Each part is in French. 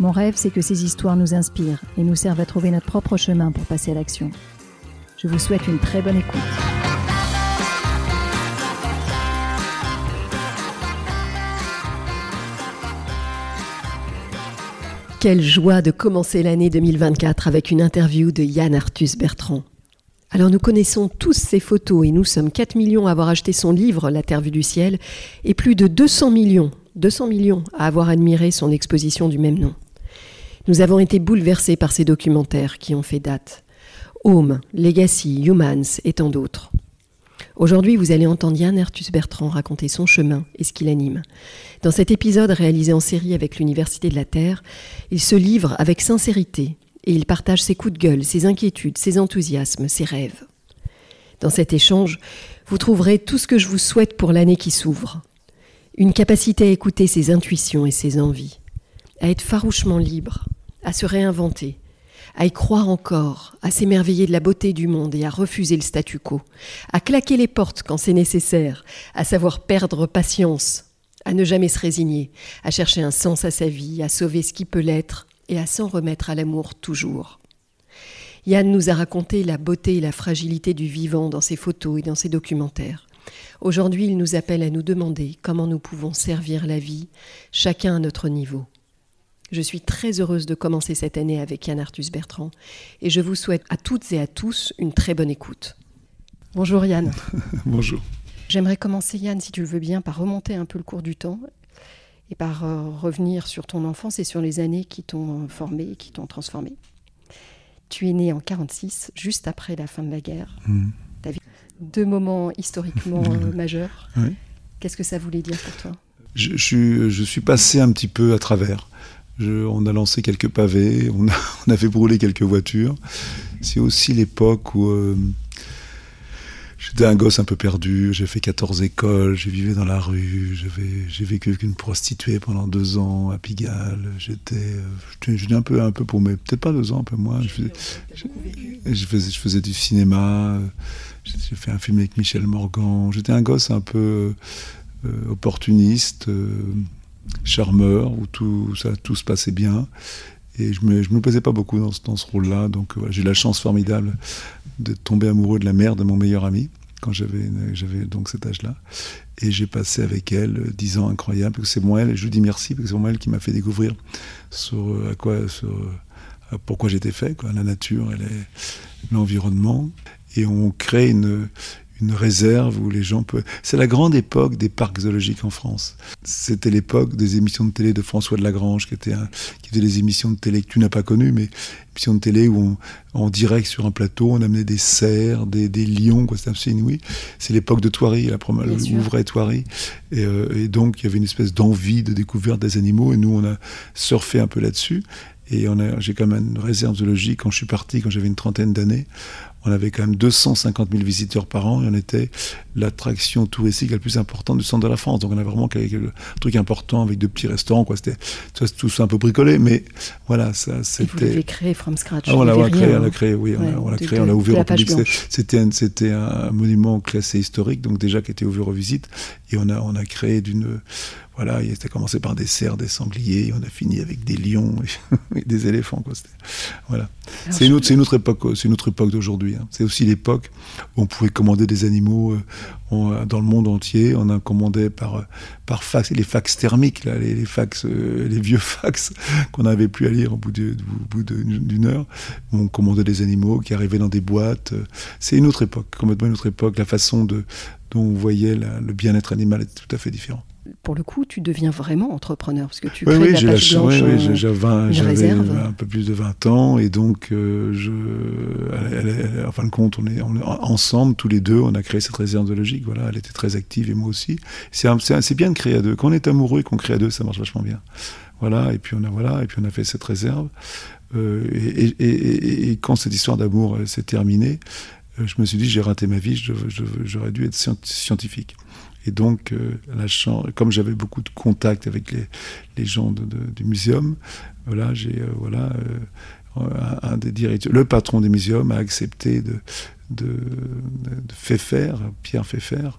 Mon rêve, c'est que ces histoires nous inspirent et nous servent à trouver notre propre chemin pour passer à l'action. Je vous souhaite une très bonne écoute. Quelle joie de commencer l'année 2024 avec une interview de Yann Arthus Bertrand. Alors nous connaissons tous ses photos et nous sommes 4 millions à avoir acheté son livre La Terre vue du ciel et plus de 200 millions, 200 millions à avoir admiré son exposition du même nom. Nous avons été bouleversés par ces documentaires qui ont fait date. Home, Legacy, Humans et tant d'autres. Aujourd'hui, vous allez entendre Yann Arthus Bertrand raconter son chemin et ce qui l'anime. Dans cet épisode réalisé en série avec l'Université de la Terre, il se livre avec sincérité et il partage ses coups de gueule, ses inquiétudes, ses enthousiasmes, ses rêves. Dans cet échange, vous trouverez tout ce que je vous souhaite pour l'année qui s'ouvre. Une capacité à écouter ses intuitions et ses envies, à être farouchement libre, à se réinventer, à y croire encore, à s'émerveiller de la beauté du monde et à refuser le statu quo, à claquer les portes quand c'est nécessaire, à savoir perdre patience, à ne jamais se résigner, à chercher un sens à sa vie, à sauver ce qui peut l'être, et à s'en remettre à l'amour toujours. Yann nous a raconté la beauté et la fragilité du vivant dans ses photos et dans ses documentaires. Aujourd'hui, il nous appelle à nous demander comment nous pouvons servir la vie, chacun à notre niveau. Je suis très heureuse de commencer cette année avec Yann Arthus Bertrand et je vous souhaite à toutes et à tous une très bonne écoute. Bonjour Yann. Bonjour. J'aimerais commencer Yann, si tu le veux bien, par remonter un peu le cours du temps et par euh, revenir sur ton enfance et sur les années qui t'ont euh, formé et qui t'ont transformé. Tu es né en 46, juste après la fin de la guerre. Mmh. deux moments historiquement euh, majeurs. Qu'est-ce que ça voulait dire pour toi? Je, je, suis passé un petit peu à travers. On a lancé quelques pavés, on a, fait brûler quelques voitures. C'est aussi l'époque où J'étais un gosse un peu perdu, j'ai fait 14 écoles, j'ai vécu dans la rue, j'ai vécu avec une prostituée pendant deux ans à Pigalle. J'étais euh, un peu, un peu paumé, peut-être pas deux ans, un peu moins. Je faisais, je, faisais, du cinéma, j'ai fait un film avec Michel Morgan. J'étais un gosse un peu euh, opportuniste, euh, charmeur, où tout, ça, tout se passait bien. Et je me, je me posais pas beaucoup dans, dans ce rôle-là. Donc j'ai eu la chance formidable de tomber amoureux de la mère de mon meilleur ami quand j'avais j'avais donc cet âge-là et j'ai passé avec elle euh, dix ans incroyables que c'est moi elle je lui dis merci parce que c'est moi elle qui m'a fait découvrir sur euh, à quoi sur euh, pourquoi j'étais fait quoi la nature l'environnement et on crée une une réserve où les gens peuvent. C'est la grande époque des parcs zoologiques en France. C'était l'époque des émissions de télé de François de Lagrange, qui était, un, qui des émissions de télé que tu n'as pas connues, mais émissions de télé où en direct sur un plateau, on amenait des cerfs, des, des lions, quoi. Absolument inouï. C'est l'époque de Thoiry, la première, le vrai Thoiry. Et, euh, et donc, il y avait une espèce d'envie de découverte des animaux, et nous, on a surfé un peu là-dessus. Et j'ai quand même une réserve zoologique. Quand je suis parti, quand j'avais une trentaine d'années, on avait quand même 250 000 visiteurs par an et on était l'attraction touristique la plus importante du centre de la France. Donc on a vraiment un truc important avec de petits restaurants. Quoi. C'était tout un peu bricolé, mais voilà, ça c'était. Vous l'avez créé from scratch. Ah, on l'a créé, on l'a créé, oui, on l'a créé, on l'a ouvert au public. C'était un, c'était un monument classé historique, donc déjà qui était ouvert aux visites, et on a on a créé d'une voilà, il a commencé par des cerfs, des sangliers, on a fini avec des lions et, des éléphants. Voilà. C'est une, autre, une autre époque, c'est une autre époque d'aujourd'hui. Hein. C'est aussi l'époque où on pouvait commander des animaux euh, dans le monde entier. On a commandé par, par fax, les fax thermiques, les, euh, vieux fax qu'on n'avait plus à lire au bout d'une heure. On commandait des animaux qui arrivaient dans des boîtes. C'est une autre époque, complètement une autre époque. La façon dont on voyait le bien-être animal était tout à fait différent pour le coup, tu deviens vraiment entrepreneur parce que tu oui, crées oui, de la page blanche, oui, oui, j'avais un peu plus de 20 ans et donc euh, je, en fin de compte, on est, ensemble tous les deux, on a créé cette réserve zoologique. Voilà, elle était très active et moi aussi. C'est bien de créer à deux. Quand on est amoureux et qu'on crée à deux, ça marche vachement bien. voilà, et puis on a voilà, et puis on a fait cette réserve. et, quand cette histoire d'amour s'est terminée, je me suis dit j'ai raté ma vie, j'aurais dû être scientifique. Et donc, la comme j'avais beaucoup de contacts avec les, les gens du muséum, voilà, j'ai voilà, un des directeurs, le patron des muséums a accepté de, de, de, faire Pierre Pfeffer,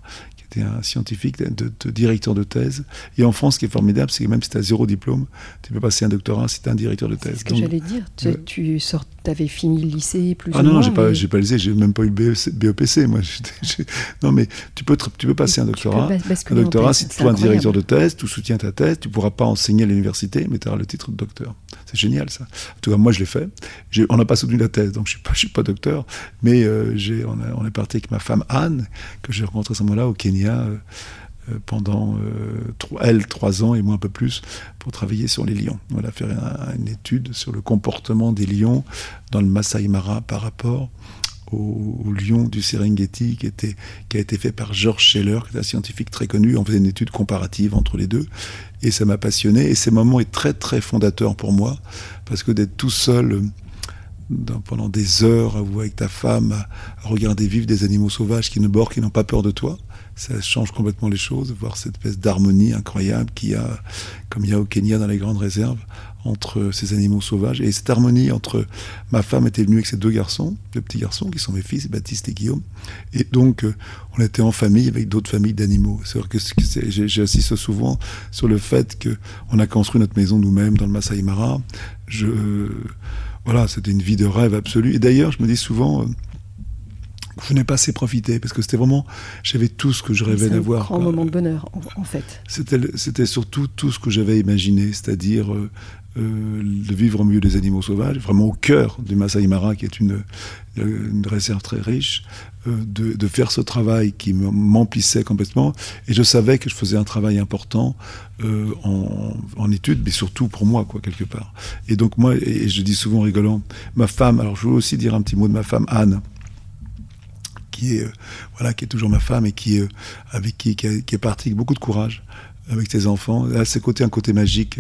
un scientifique, de, directeur de thèse. Et en France, ce qui est formidable, c'est que même si tu as zéro diplôme, tu peux passer un doctorat si tu es un directeur de thèse. C'est ce que j'allais dire. Tu, sors, avais fini le lycée plus ah ou non, moins. non, j'ai pas, j'ai pas le lycée, j'ai même pas eu le BEPC. Moi, non, mais tu peux, tu peux passer un doctorat. Un doctorat, si tu es un directeur de thèse, tu soutiens ta thèse, tu pourras pas enseigner à l'université, mais tu auras le titre de docteur. C'est génial, ça. En tout cas, moi, je l'ai fait. On n'a pas soutenu la thèse, donc je suis pas, je suis pas docteur, mais euh, on, on, est parti avec ma femme Anne, que j'ai rencontrée à ce moment-là au Kenya. Euh, pendant euh, elle trois ans et moi un peu plus pour travailler sur les lions. Voilà, faire une étude sur le comportement des lions dans le Masai Mara par rapport au, lion du Serengeti qui, était, qui a été fait par George Scheller, qui est un scientifique très connu. On faisait une étude comparative entre les deux et ça m'a passionné. Et ce moment est très très fondateur pour moi parce que d'être tout seul pendant des heures avec ta femme à, regarder vivre des animaux sauvages qui ne bordent, qui n'ont pas peur de toi, ça change complètement les choses, voir cette espèce d'harmonie incroyable qu'il y a, comme il y a au Kenya dans les grandes réserves, entre ces animaux sauvages. Et cette harmonie entre ma femme était venue avec ses deux garçons, deux petits garçons qui sont mes fils, Baptiste et Guillaume. Et donc, euh, on était en famille avec d'autres familles d'animaux. C'est vrai que j'insiste souvent sur le fait qu'on a construit notre maison nous-mêmes dans le Masai Mara. Je, voilà, c'était une vie de rêve absolue. Et d'ailleurs, je me dis souvent, euh, je n'ai pas assez profité parce que c'était vraiment, j'avais tout ce que je rêvais d'avoir. Un grand moment de bonheur, en, fait. C'était surtout tout ce que j'avais imaginé, c'est-à-dire euh, euh, de vivre au milieu des animaux sauvages, vraiment au cœur du Masai Mara, qui est une, une réserve très riche, euh, de, de, faire ce travail qui m'emplissait complètement. Et je savais que je faisais un travail important euh, en, en études, mais surtout pour moi, quoi, quelque part. Et donc moi, et je dis souvent rigolant, ma femme, alors je voulais aussi dire un petit mot de ma femme, Anne, qui est, euh, voilà, qui est toujours ma femme et qui, euh, avec qui, qui, est partie avec beaucoup de courage avec ses enfants. À ses côtés, un côté magique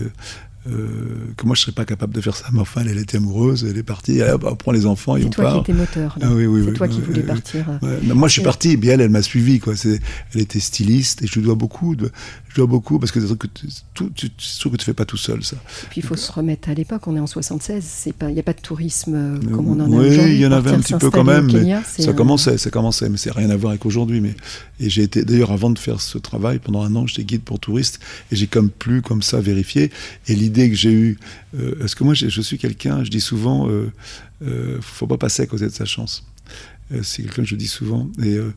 euh, que moi je serais pas capable de faire ça. Mais enfin, elle, était amoureuse, elle est partie, elle, on prend les enfants et on part. C'est toi qui étais moteur. Ah, oui, oui, c'est toi qui voulais partir. moi je suis parti, et bien elle, elle m'a suivi. Quoi. Elle était styliste et je lui dois beaucoup. De, je dois beaucoup parce que c'est que tout, tu, que tu fais pas tout seul ça. Et puis il faut se remettre à l'époque. On est en 76. C'est pas, il n'y a pas de tourisme euh, comme on en a aujourd'hui. Oui, il y en avait un petit peu quand même. mais ça commençait, ça commençait, mais c'est rien à voir avec aujourd'hui. Mais et j'ai été d'ailleurs avant de faire ce travail pendant un an, j'étais guide pour touristes et j'ai comme plus comme ça vérifié. Et l'idée que j'ai eue, euh, parce que moi je, suis quelqu'un, je dis souvent, euh, euh, faut pas passer à côté de sa chance. Euh, c'est quelqu'un que je dis souvent. Euh,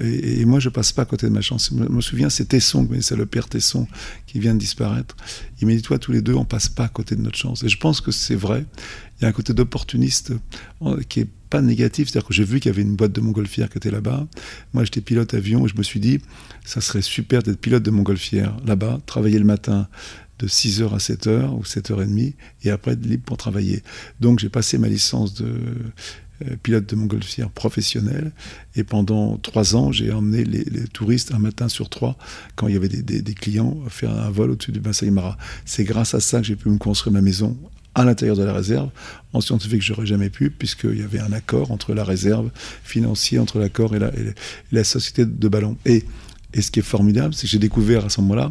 et, et, moi, je passe pas à côté de ma chance. Je me, souviens, c'est Tesson, c'est le père Tesson qui vient de disparaître. Il m'a dit, toi, tous les deux, on passe pas à côté de notre chance. Et je pense que c'est vrai. Il y a un côté d'opportuniste euh, qui est pas négatif. C'est-à-dire que j'ai vu qu'il y avait une boîte de montgolfière qui était là-bas. Moi, j'étais pilote avion et je me suis dit, ça serait super d'être pilote de montgolfière là-bas, travailler le matin de 6h à 7h ou 7h30 et après libre pour travailler. Donc j'ai passé ma licence de euh, pilote de montgolfière professionnel. Et pendant trois ans, j'ai emmené les, touristes un matin sur trois, quand il y avait des, clients, faire un vol au-dessus du Masai Mara. C'est grâce à ça que j'ai pu me construire ma maison à l'intérieur de la réserve. En scientifique, j'aurais jamais pu, puisqu'il y avait un accord entre la réserve financier, entre l'accord et la, la société de ballon. Et ce qui est formidable, c'est que j'ai découvert à ce moment-là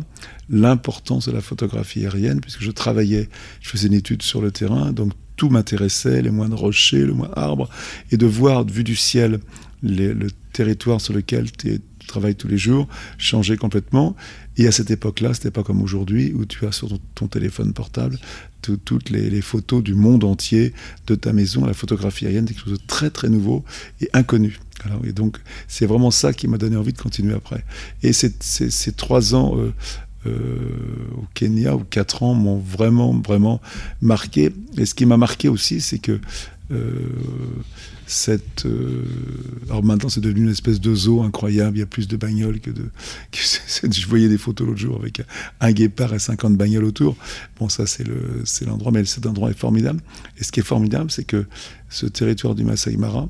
l'importance de la photographie aérienne, puisque je travaillais, je faisais une étude sur le terrain, donc tout m'intéressait, les moindres rochers, le moins arbre, et de voir, vu du ciel, le territoire sur lequel tu travailles tous les jours changer complètement. Et à cette époque-là, c'était pas comme aujourd'hui, où tu as sur ton, téléphone portable toutes les, photos du monde entier de ta maison. La photographie aérienne, c'est quelque chose de très très nouveau et inconnu. Et donc, c'est vraiment ça qui m'a donné envie de continuer après. Et ces, trois ans euh, euh, au Kenya, ou quatre ans, m'ont vraiment, vraiment marqué. Et ce qui m'a marqué aussi, c'est que euh, cette. Alors maintenant, c'est devenu une espèce de zoo incroyable. Il y a plus de bagnoles que de. je voyais des photos l'autre jour avec un guépard et 50 bagnoles autour. Bon, ça, c'est l'endroit, mais cet endroit est formidable. Et ce qui est formidable, c'est que ce territoire du Masai Mara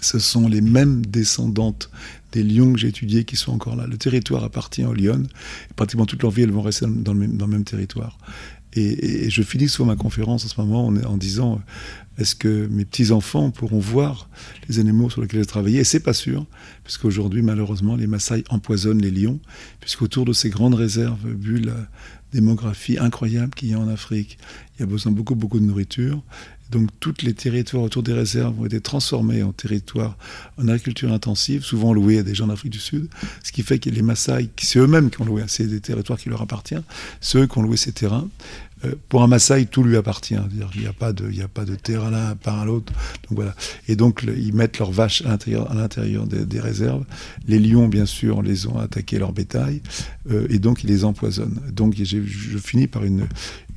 ce sont les mêmes descendantes des lions que j'ai étudiés qui sont encore là. Le territoire appartient aux lions. pratiquement toute leur vie, elles vont rester dans le même, territoire. Et, je finis souvent ma conférence en ce moment en, disant est-ce que mes petits-enfants pourront voir les animaux sur lesquels j'ai travaillé? Et c'est pas sûr, puisqu'aujourd'hui, malheureusement, les Maasai empoisonnent les lions, puisqu'autour de ces grandes réserves, vu la démographie incroyable qu'il y a en Afrique, il y a besoin de beaucoup, beaucoup de nourriture. Donc tous les territoires autour des réserves ont été transformés en territoires en agriculture intensive, souvent loués à des gens d'Afrique du Sud, ce qui fait que les Maasai, c'est eux-mêmes qui ont loué, c'est des territoires qui leur appartiennent, ceux qui ont loué ces terrains, euh, pour un Maasai, tout lui appartient. Il n'y a pas de, il a pas de terrain l'un par l'autre. Donc voilà. Et donc ils mettent leurs vaches à l'intérieur, des, réserves. Les lions, bien sûr, les ont attaqué leur bétail, euh, et donc ils les empoisonnent. Donc je finis par une,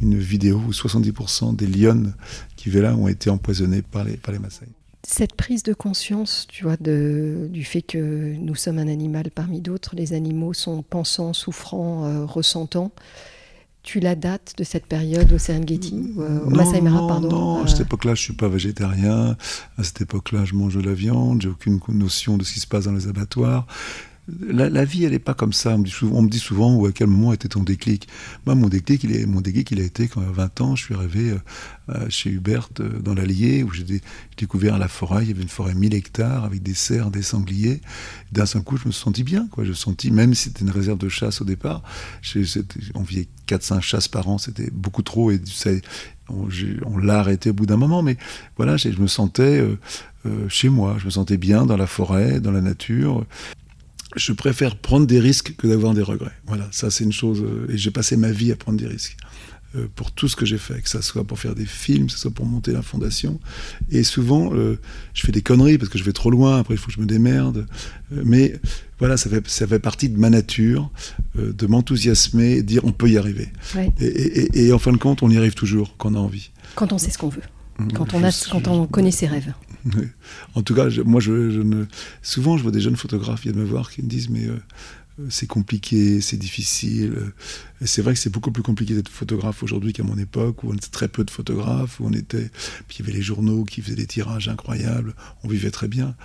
vidéo où 70% des lions qui vivaient là ont été empoisonnés par les, par Maasai. Cette prise de conscience, tu vois, du fait que nous sommes un animal parmi d'autres, les animaux sont pensants, souffrants, euh, ressentants. Tu la dates de cette période au Serengeti, euh, au Masai Mara, pardon Non, à cette euh. époque-là, je suis pas végétarien. À cette époque-là, je mange de la viande. J'ai aucune notion de ce qui se passe dans les abattoirs la, vie, elle n'est pas comme ça. On me, dit souvent, à quel moment était ton déclic? Moi, mon déclic, il est, mon déclic, il a été quand à 20 ans, je suis arrivé euh, euh, chez Hubert euh, dans l'Allier, où j'ai découvert la forêt. Il y avait une forêt 1000 hectares avec des cerfs, des sangliers. D'un seul coup, je me sentis bien. Quoi. Je sentis, même si c'était une réserve de chasse au départ, on vivait 4-5 chasses par an, c'était beaucoup trop. Et on, on l'a arrêté au bout d'un moment. Mais voilà, je me sentais chez moi. Je me sentais bien dans la forêt, dans la nature je préfère prendre des risques que d'avoir des regrets. Voilà, ça c'est une chose. Euh, et j'ai passé ma vie à prendre des risques. Euh, pour tout ce que j'ai fait, que ça soit pour faire des films, que ce soit pour monter la fondation. Et souvent, euh, je fais des conneries parce que je vais trop loin, après il faut que je me démerde. mais voilà, ça fait, ça fait partie de ma nature, de m'enthousiasmer, de dire on peut y arriver. Et, et, en fin de compte, on y arrive toujours quand on a envie. Quand on sait ce qu'on veut. Mmh, quand on, a, quand on connaît ses rêves. En tout cas, moi, souvent, je vois des jeunes photographes viennent me voir qui me disent Mais euh, c'est compliqué, c'est difficile. C'est vrai que c'est beaucoup plus compliqué d'être photographe aujourd'hui qu'à mon époque, où on était très peu de photographes, où on était. Puis il y avait les journaux qui faisaient des tirages incroyables, on vivait très bien.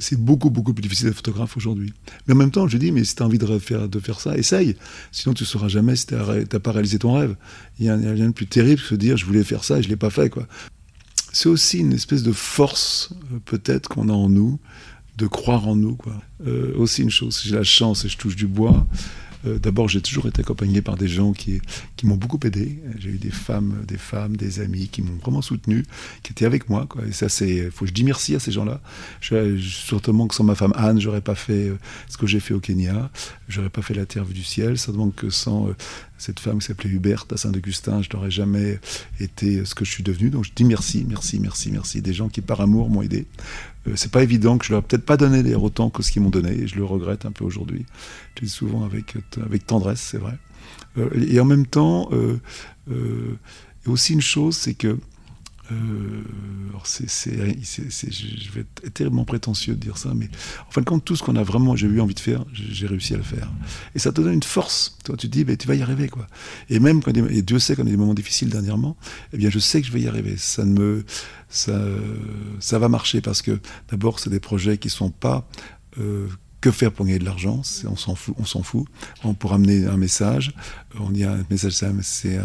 C'est beaucoup, beaucoup plus difficile d'être photographe aujourd'hui. Mais en même temps, je dis, mais si tu as envie de faire, de faire ça, essaye. Sinon, tu ne sauras jamais si tu n'as pas réalisé ton rêve. Il y a rien de plus terrible que de se dire, je voulais faire ça et je ne l'ai pas fait. Quoi c'est aussi une espèce de force, euh, peut-être, qu'on a en nous, de croire en nous. Quoi. Euh, aussi une chose, j'ai la chance et je touche du bois. Euh, d'abord, j'ai toujours été accompagné par des gens qui, m'ont beaucoup aidé. J'ai eu des femmes, des femmes, des amis qui m'ont vraiment soutenu, qui étaient avec moi. Quoi. C'est, faut que je dis merci à ces gens-là. Certainement que sans ma femme Anne, j'aurais pas fait ce que j'ai fait au Kenya. J'aurais pas fait la Terre vue du ciel. Certainement que sans cette femme qui s'appelait Hubert à Saint-Augustin, je n'aurais jamais été ce que je suis devenu. Donc je dis merci, merci, merci, merci. Des gens qui par amour m'ont aidé. Euh, c'est pas évident que je leur ai peut-être pas donné les autant que ce qu'ils m'ont donné, et je le regrette un peu aujourd'hui. Je dis souvent avec, avec tendresse, c'est vrai. Euh, et en même temps, euh, aussi une chose, c'est que euh, alors c'est, je vais être terriblement prétentieux de dire ça, mais en fin de compte, tout ce qu'on a vraiment, j'ai eu envie de faire, j'ai réussi à le faire. Et ça te donne une force. Toi, tu dis, ben, tu vas y arriver, quoi. Et même quand, et Dieu sait qu'on a des moments difficiles dernièrement, eh bien, je sais que je vais y arriver. Ça ne me, ça, ça va marcher parce que d'abord, c'est des projets qui sont pas euh, que faire pour gagner de l'argent On s'en fout. On s'en fout. On pour amener un message. On y a un message. C'est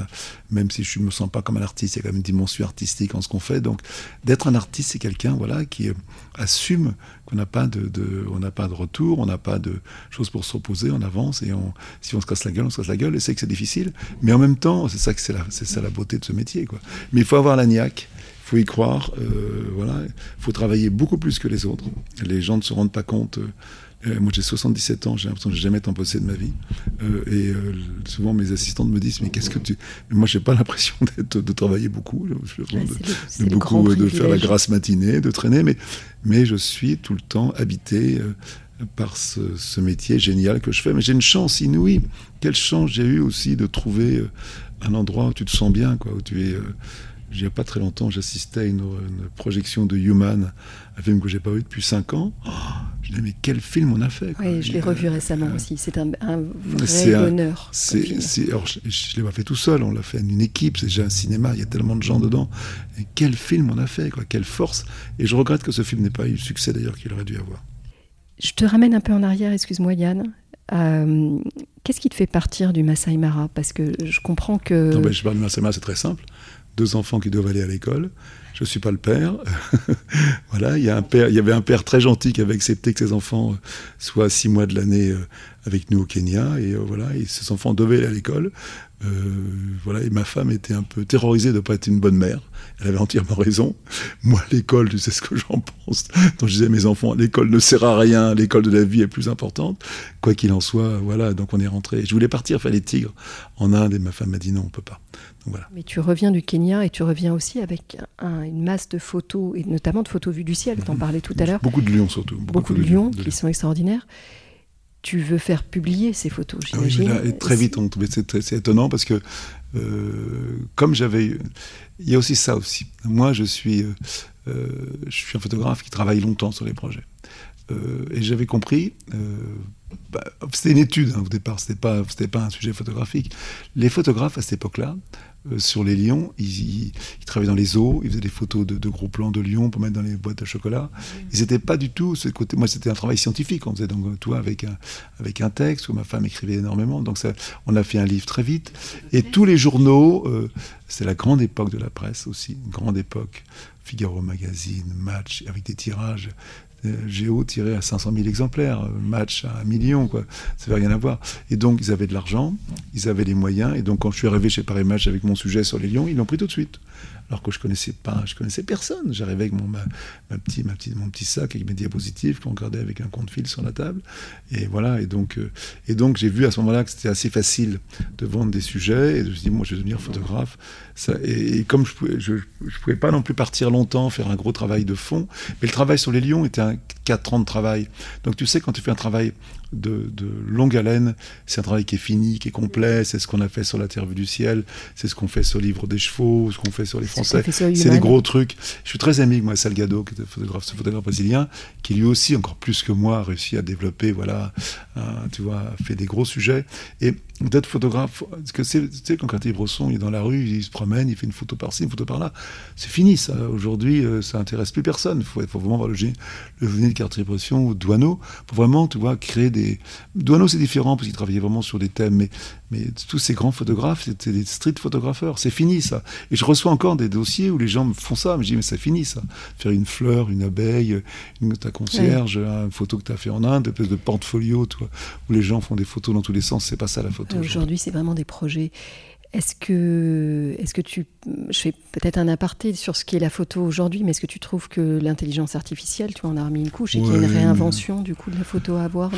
même si je me sens pas comme un artiste, il y a quand même une dimension artistique en ce qu'on fait. Donc, d'être un artiste, c'est quelqu'un, voilà, qui euh, assume qu'on n'a pas de, on n'a pas de retour, on n'a pas de choses pour s'opposer. On avance et on, si on se casse la gueule, on se casse la gueule. Et c'est que c'est difficile. Mais en même temps, c'est ça que c'est c'est ça la beauté de ce métier, quoi. Mais il faut avoir la niaque faut y croire. Euh, voilà, il faut travailler beaucoup plus que les autres. Les gens ne se rendent pas compte. Euh, euh, moi, j'ai 77 ans, j'ai l'impression que j'ai jamais possession de ma vie. Euh, et euh, souvent, mes assistantes me disent, mais qu'est-ce que tu... Moi, j'ai pas l'impression de travailler beaucoup, de, beaucoup de faire la grasse matinée, de traîner, mais, mais je suis tout le temps habité par ce, métier génial que je fais. Mais j'ai une chance inouïe. Quelle chance j'ai eu aussi de trouver un endroit où tu te sens bien, quoi, où tu es il n'y a pas très longtemps, j'assistais à une, projection de Human, un film que j'ai pas vu depuis 5 ans. Oh, Je me dis, mais quel film on a fait Oui, je l'ai revu récemment aussi. C'est un, vrai bonheur. alors, je ne l'ai pas fait tout seul, on l'a fait une équipe, c'est déjà un cinéma, il y a tellement de gens dedans. Et quel film on a fait, quoi, quelle force. Et je regrette que ce film n'ait pas eu le succès d'ailleurs qu'il aurait dû avoir. Je te ramène un peu en arrière, excuse-moi Yann. Euh, qu'est-ce qui te fait partir du Masai Mara? Parce que je comprends que. Non, ben, je parle du Masai Mara, c'est très simple. Deux enfants qui doivent aller à l'école. Je ne suis pas le père. voilà, il y, avait un père très gentil qui avait accepté que ses enfants euh, soient six mois de l'année euh, avec nous au Kenya. Et voilà, et ses enfants devaient aller à l'école. voilà, et ma femme était un peu terrorisée de ne pas être une bonne mère. Elle avait entièrement raison. Moi, l'école, tu sais ce que j'en pense. Donc je disais à mes enfants, l'école ne sert à rien, l'école de la vie est plus importante. Quoi qu'il en soit, voilà, donc on est rentré. Je voulais partir faire les tigres en Inde et ma femme m'a dit non, on peut pas. Voilà. Mais tu reviens du Kenya et tu reviens aussi avec une masse de photos, et notamment de photos vues du ciel, tu en mhm. parlais tout à l'heure. Beaucoup de lions surtout. Beaucoup, de, lions qui sont extraordinaires tu veux faire publier ces photos, ah j'imagine. et très vite, c'est étonnant parce que euh, comme j'avais, il y a aussi ça aussi. Moi, je suis, euh, euh, je suis un photographe qui travaille longtemps sur les projets. et j'avais compris, bah, c'était une étude hein, au départ, c'était pas, pas un sujet photographique. Les photographes à cette époque-là, euh, sur les lions. Ils, travaillaient dans les eaux, ils faisaient des photos de, gros plans de lions pour mettre dans les boîtes à chocolat. Ils n'étaient pas du tout ce côté. Moi, c'était un travail scientifique. On faisait donc toi avec un, avec un texte où ma femme écrivait énormément. Donc, ça, on a fait un livre très vite. Et tous les journaux, euh, c'est la grande époque de la presse aussi, une grande époque. Figaro Magazine, Match, avec des tirages euh, Géo tiré à 500 000 exemplaires, match à un million, quoi. Ça n'avait rien à voir. Et donc, ils avaient de l'argent, ils avaient les moyens, et donc, quand je suis arrivé chez Paris Match avec mon sujet sur les lions, ils l'ont pris tout de suite alors que je connaissais pas, je connaissais personne. J'arrivais avec mon, petit, mon petit sac avec mes diapositives qu'on gardait avec un compte-fil sur la table. Et voilà, et donc, euh, et donc j'ai vu à ce moment-là que c'était assez facile de vendre des sujets, et je me suis dit, moi je vais devenir photographe. Ça, et, comme je pouvais, je, pouvais pas non plus partir longtemps, faire un gros travail de fond, mais le travail sur les lions était un 4 ans de travail. Donc tu sais, quand tu fais un travail de, longue haleine. C'est un travail qui est fini, qui est complet. C'est ce qu'on a fait sur La Terre vue du ciel. C'est ce qu'on fait sur le livre des chevaux, ce qu'on fait sur les Français. C'est des gros trucs. Je suis très ami avec moi, Salgado, qui était photographe, ce photographe brésilien, qui lui aussi, encore plus que moi, a réussi à développer, voilà, tu vois, fait des gros sujets. Et d'être photographe, parce que c'est, tu sais, quand Cartier Brosson il est dans la rue, il se promène, il fait une photo par-ci, une photo par-là. C'est fini, ça. Aujourd'hui, euh, ça intéresse plus personne. Il faut, faut, vraiment voir le, le venir de Cartier-Bresson ou Douaneau pour vraiment, tu vois, créer des. Douaneau, c'est différent parce qu'il travaillait vraiment sur des thèmes, mais, mais tous ces grands photographes, c'était des street photographeurs. C'est fini, ça. Et je reçois encore des dossiers où les gens me font ça, je dis, mais c'est fini, ça. Faire une fleur, une abeille, une, ta concierge, une photo que tu as fait en Inde, une espèce de portfolio, toi, où les gens font des photos dans tous les sens, c'est pas ça la photo. Aujourd'hui, c'est vraiment des projets. Est-ce que, est que tu. Je fais peut-être un aparté sur ce qu'est la photo aujourd'hui, mais est-ce que tu trouves que l'intelligence artificielle, tu vois, on a remis une couche et qu'il y a une réinvention du coup de la photo à avoir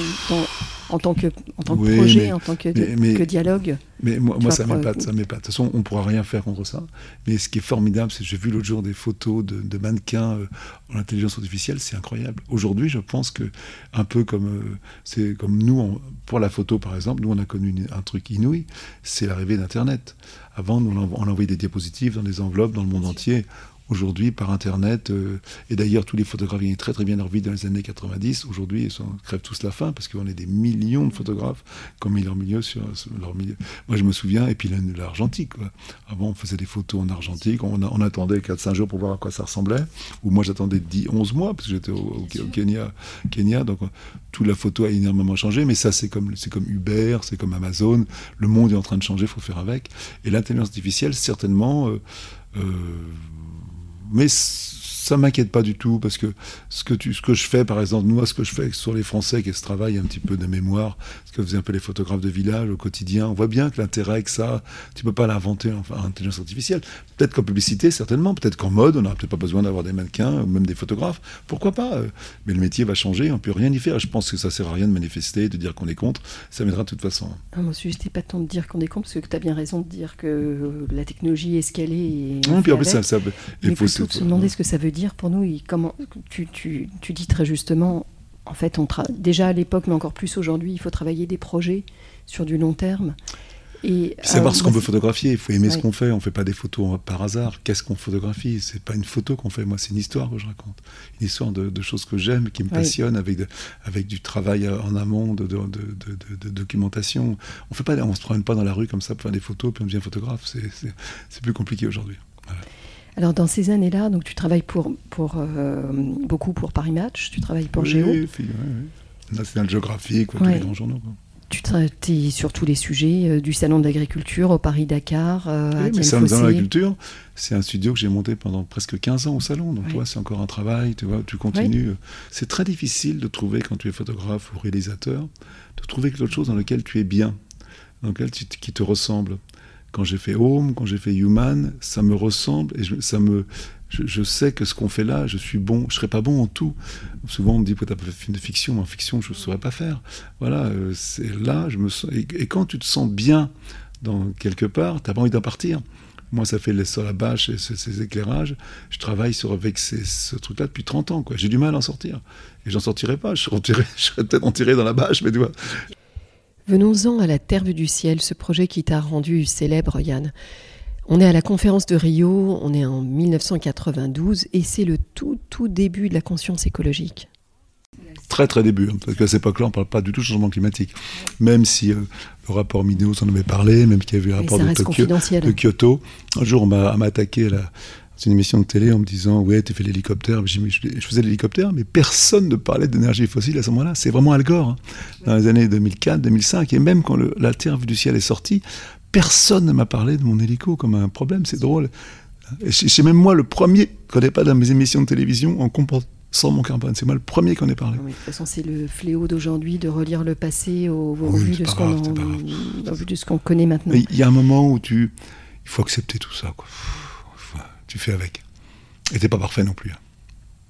en tant que, en tant que projet, en tant que, que dialogue? mais moi, moi ça m'épate, ça m'épate. De toute façon, on ne pourra rien faire contre ça. Mais ce qui est formidable, c'est que j'ai vu l'autre jour des photos de, mannequins euh, en intelligence artificielle, c'est incroyable. Aujourd'hui, je pense que, un peu comme, euh, c'est comme nous, pour la photo par exemple, nous on a connu un truc inouï, c'est l'arrivée d'Internet. Avant, on envoyait des diapositives dans des enveloppes dans le monde entier aujourd'hui par Internet. Euh, et d'ailleurs, tous les photographes gagnaient très très bien leur vie dans les années 90. Aujourd'hui, ils crèvent tous la faim parce qu'on est des millions de photographes qui ont mis leur milieu sur, leur milieu. Moi, je me souviens, et puis l'argentique. Avant, on faisait des photos en argentique. On, attendait 4-5 jours pour voir à quoi ça ressemblait. Ou moi, j'attendais 10, 11 mois parce que j'étais au, Kenya, Kenya. Donc, toute la photo a énormément changé. Mais ça, c'est comme, comme Uber, c'est comme Amazon. Le monde est en train de changer, il faut faire avec. Et l'intelligence artificielle, certainement. Euh, euh, mais ça m'inquiète pas du tout parce que ce que, tu, ce que je fais, par exemple, moi, ce que je fais sur les Français, qui est ce travail un petit peu de mémoire, ce que faisaient un peu les photographes de village au quotidien, on voit bien que l'intérêt que ça, tu peux pas l'inventer en, en intelligence artificielle. Peut-être qu'en publicité, certainement, peut-être qu'en mode, on n'aura peut-être pas besoin d'avoir des mannequins ou même des photographes. Pourquoi pas euh, Mais le métier va changer, on peut rien y faire. Je pense que ça sert à rien de manifester, de dire qu'on est contre. Ça m'aidera de toute façon. Ah, moi, je pas tant de dire qu'on est contre, parce que tu as bien raison de dire que la technologie est ce qu'elle est. Et non, puis en plus, ça, ça, il faut se demander ce que ça veut dire pour nous. comment, tu, tu, tu dis très justement, en fait, on déjà à l'époque, mais encore plus aujourd'hui, il faut travailler des projets sur du long terme. Et, savoir ce qu'on veut photographier, il faut aimer ce qu'on fait. On fait pas des photos par hasard. Qu'est-ce qu'on photographie? C'est pas une photo qu'on fait. Moi, c'est une histoire que je raconte. Une histoire de, choses que j'aime, qui me passionnent, avec, avec du travail en amont, de, de, documentation. On on se promène pas dans la rue comme ça pour faire des photos, puis on devient photographe. C'est plus compliqué aujourd'hui. Alors dans ces années-là, donc tu travailles pour, pour euh, beaucoup pour Paris Match, tu travailles pour Géo. Oui, oui, National Geographic, tous les grands journaux. Tu traites sur tous les sujets, euh, du Salon de l'Agriculture au Paris-Dakar, euh, oui, mais Salon de l'Agriculture, c'est un studio que j'ai monté pendant presque 15 ans au Salon. Donc, toi, c'est encore un travail, tu vois, tu continues. C'est très difficile de trouver, quand tu es photographe ou réalisateur, de trouver quelque chose dans lequel tu es bien, dans lequel tu, qui te ressemble. Quand j'ai fait Home, quand j'ai fait Human, ça me ressemble et ça me, je, sais que ce qu'on fait là, je suis bon, je serai pas bon en tout. Souvent on me dit tu as pas fait fiction, mais en fiction je ne saurais pas faire. Voilà, euh, c'est là, je me sens. Et, quand tu te sens bien dans quelque part, tu n'as pas envie d'en partir. Moi, ça fait les sur la bâche et ces, éclairages. Je travaille sur, avec ce truc-là depuis 30 ans. J'ai du mal à en sortir. Et j'en sortirai pas. Je serais, peut-être enterré dans la bâche, mais tu vois. Venons-en à la Terre vue du ciel, ce projet qui t'a rendu célèbre, Yann. On est à la conférence de Rio, on est en 1992 et c'est le tout tout début de la conscience écologique. Très très début, hein, parce qu'à cette époque-là, on ne parle pas du tout de changement climatique. Même si euh, le rapport Minéo en avait parlé, même qu'il y avait eu le rapport de, Kyoto. Un jour, on m'a attaqué à une émission de télé en me disant Ouais, tu fais l'hélicoptère. Je, je, faisais l'hélicoptère, mais personne ne parlait d'énergie fossile à ce moment-là. C'est vraiment Al Gore, hein, dans les années 2004, 2005. Et même quand la Terre vue du ciel est sortie, personne ne m'a parlé de mon hélico comme un problème, c'est drôle. Et c'est même moi le premier qui connaît pas dans mes émissions de télévision en sans mon carbone. C'est moi le premier qui en ait parlé. de toute façon, c'est le fléau d'aujourd'hui de relire le passé au, vu de ce qu'on connaît maintenant. Il y a un moment où tu, il faut accepter tout ça. Quoi. Tu fais avec. Et t'es pas parfait non plus. Hein.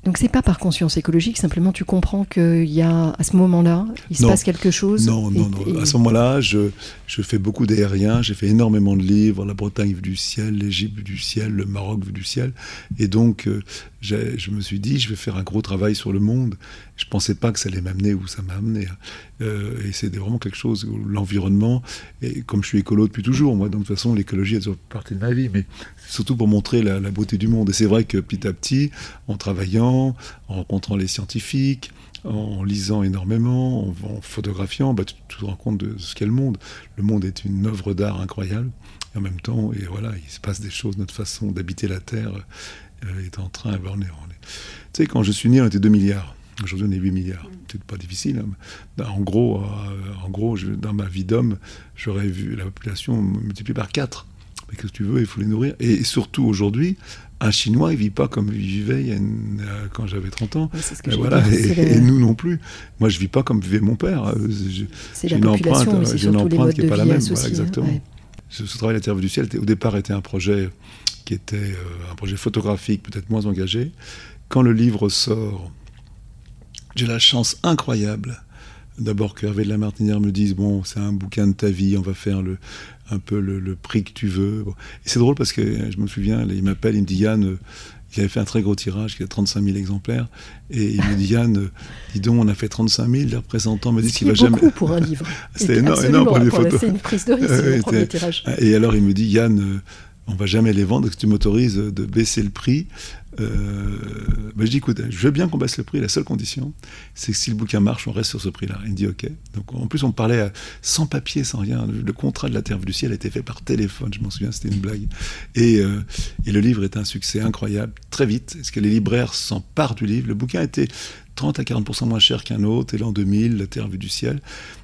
Donc c'est pas par conscience écologique, simplement tu comprends qu'il y a à ce moment-là, il se passe quelque chose. Non, non, non. À ce moment-là, je, je fais beaucoup d'aériens, j'ai fait énormément de livres, la Bretagne vue du ciel, l'Égypte vue du ciel, le Maroc vue du ciel. Et donc euh, je me suis dit, je vais faire un gros travail sur le monde. Je pensais pas que ça allait m'amener où ça m'a amené. Hein. Euh, et c'était vraiment quelque chose, l'environnement, et comme je suis écolo depuis toujours, moi, de toute façon, l'écologie est toujours partie de ma vie, mais surtout pour montrer la, beauté du monde. Et c'est vrai que petit à petit, en travaillant, en rencontrant les scientifiques, en lisant énormément, en, photographiant, bah, tu, te rends compte de ce qu'est le monde. Le monde est une œuvre d'art incroyable. Et en même temps, et voilà, il se passe des choses, notre façon d'habiter la Terre euh, est en train. On est, Tu sais, quand je suis né, on était 2 milliards. Aujourd'hui, on est 8 milliards. C'est pas difficile. Hein. En gros, euh, en gros dans ma vie d'homme, j'aurais vu la population multipliée par 4. Qu'est-ce que tu veux Il faut les nourrir. Et surtout aujourd'hui, un Chinois, il vit pas comme il vivait euh, quand j'avais 30 ans. et, voilà, et, nous non plus. Moi, je vis pas comme vivait mon père. J'ai une empreinte, j'ai une empreinte qui n'est pas la même. Voilà, exactement. Ce, ce, travail, La Terre du ciel, au départ, était un projet qui était euh, un projet photographique peut-être moins engagé. Quand le livre sort, j'ai la chance incroyable d'abord que Hervé de la Martinière me dise bon c'est un bouquin de ta vie on va faire le un peu le, prix que tu veux. Et c'est drôle parce que je me souviens il m'appelle il me dit Yann euh, il avait fait un très gros tirage qui a 35 000 exemplaires et il me dit Yann euh, dis donc on a fait 35 000 les représentants me disent qu'il va jamais pour un livre. C'était énorme, énorme, pour les photos. c'est une prise de risque le premier tirage. et alors il me dit Yann on va jamais les vendre, que tu m'autorises de baisser le prix euh, ben, Je dis, écoute, je veux bien qu'on baisse le prix, la seule condition, c'est que si le bouquin marche, on reste sur ce prix-là. Il me dit, ok. Donc en plus, on parlait sans papier, sans rien. Le contrat de la Terre du ciel a été fait par téléphone, je m'en souviens, c'était une blague. Et, euh, et, le livre est un succès incroyable, très vite. Est-ce que les libraires s'emparent du livre Le bouquin était 30 à 40% moins cher qu'un autre, et l'an 2000, La Terre vue du ciel.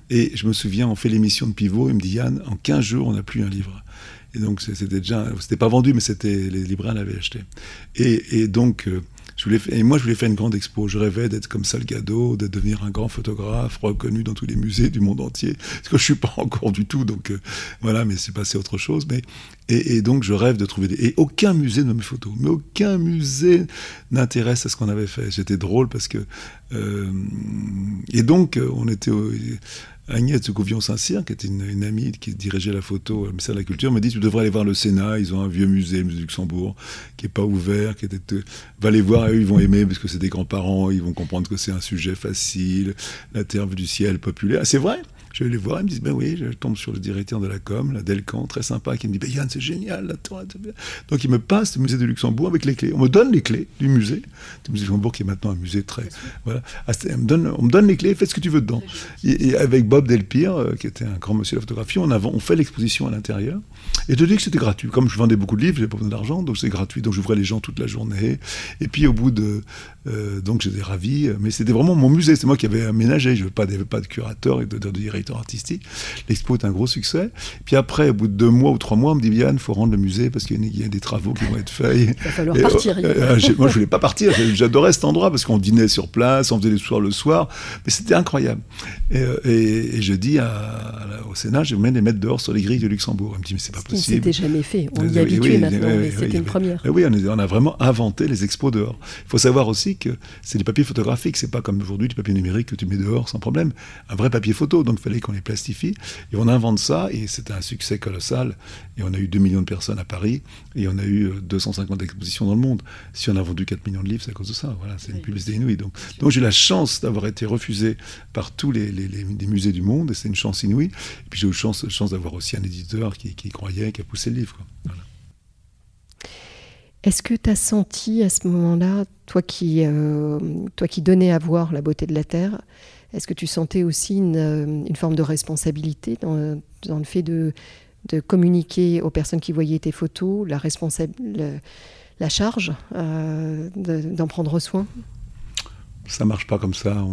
Et je me souviens, on fait l'émission de Pivot, il me dit, Yann, en 15 jours, on n'a plus un livre. Et donc, c'était déjà, c'était pas vendu, mais c'était, les libraires l'avaient acheté. Et, et donc, euh, je voulais, et moi, je voulais faire une grande expo. Je rêvais d'être comme Salgado, de devenir un grand photographe reconnu dans tous les musées du monde entier. Parce que je suis pas encore du tout, donc euh, voilà, mais c'est passé autre chose. Mais et, donc, je rêve de trouver des. Et aucun musée ne mes photos, mais aucun musée n'intéresse à ce qu'on avait fait. J'étais drôle parce que. Euh, et donc, on était. Agnès de Gouvion-Saint-Cyr, qui était une, amie qui dirigeait la photo au ministère de la Culture, me dit Tu devrais aller voir le Sénat, ils ont un vieux musée, le musée de Luxembourg, qui n'est pas ouvert, qui était. Va les voir, eux, ils vont aimer, parce que c'est des grands-parents, ils vont comprendre que c'est un sujet facile, la terre du ciel populaire. C'est vrai, je vais les voir, ils me disent, ben oui, je tombe sur le directeur de la com, la Delcan, très sympa, qui me dit, ben Yann, c'est génial, la tour, Donc il me passe le musée de Luxembourg avec les clés. On me donne les clés du musée, du musée de Luxembourg qui est maintenant un musée très... Voilà. Ah, on, me donne, les clés, fais ce que tu veux dedans. Et, avec Bob Delpire, euh, qui était un grand monsieur de la photographie, on, on fait l'exposition à l'intérieur. Et je dis que c'était gratuit. Comme je vendais beaucoup de livres, j'avais pas besoin d'argent, donc c'est gratuit. Donc j'ouvrais les gens toute la journée. Et puis au bout de... Euh, donc j'étais ravi. Mais c'était vraiment mon musée. C'est moi qui avais aménagé. Je n'avais pas, pas de curateur et de, de, directeur artistique. L'expo est un gros succès. Puis après, au bout de deux mois ou trois mois, on me dit, Yann, il faut rendre le musée parce qu'il y, a des travaux qui vont être faits. Il va falloir partir. Euh, euh, moi, je voulais pas partir. J'adorais cet endroit parce qu'on dînait sur place, on faisait les soirs le soir. Mais c'était incroyable. Et, et, je dis à, au Sénat, je vais les mettre dehors sur les grilles de Luxembourg. Il me dit, mais c'est pas possible. C'était jamais fait. On y est habitué maintenant, mais c'était une première. Oui, on, a vraiment inventé les expos dehors. Il faut savoir aussi que c'est des papiers photographiques. C'est pas comme aujourd'hui du papier numérique que tu mets dehors sans problème. Un vrai papier photo. Donc il fallait qu'on les plastifie. Et on invente ça et c'est un succès colossal. Et on a eu 2 millions de personnes à Paris et on a eu 250 euh, expositions dans le monde. Si on a vendu 4 millions de livres, c'est à cause de ça. Voilà, c'est une publicité inouïe. Donc, donc j'ai la chance d'avoir été refusé par tous les, musées du monde et c'est une chance inouïe. Et puis j'ai eu chance, chance d'avoir aussi un éditeur qui, croyait, qui a poussé le livre. Est-ce que tu as senti à ce moment-là, toi qui, euh, toi qui donnais à voir la beauté de la Terre, est-ce que tu sentais aussi une, euh, forme de responsabilité dans, le fait de, communiquer aux personnes qui voyaient tes photos, la, la charge euh, d'en prendre soin? Ça marche pas comme ça.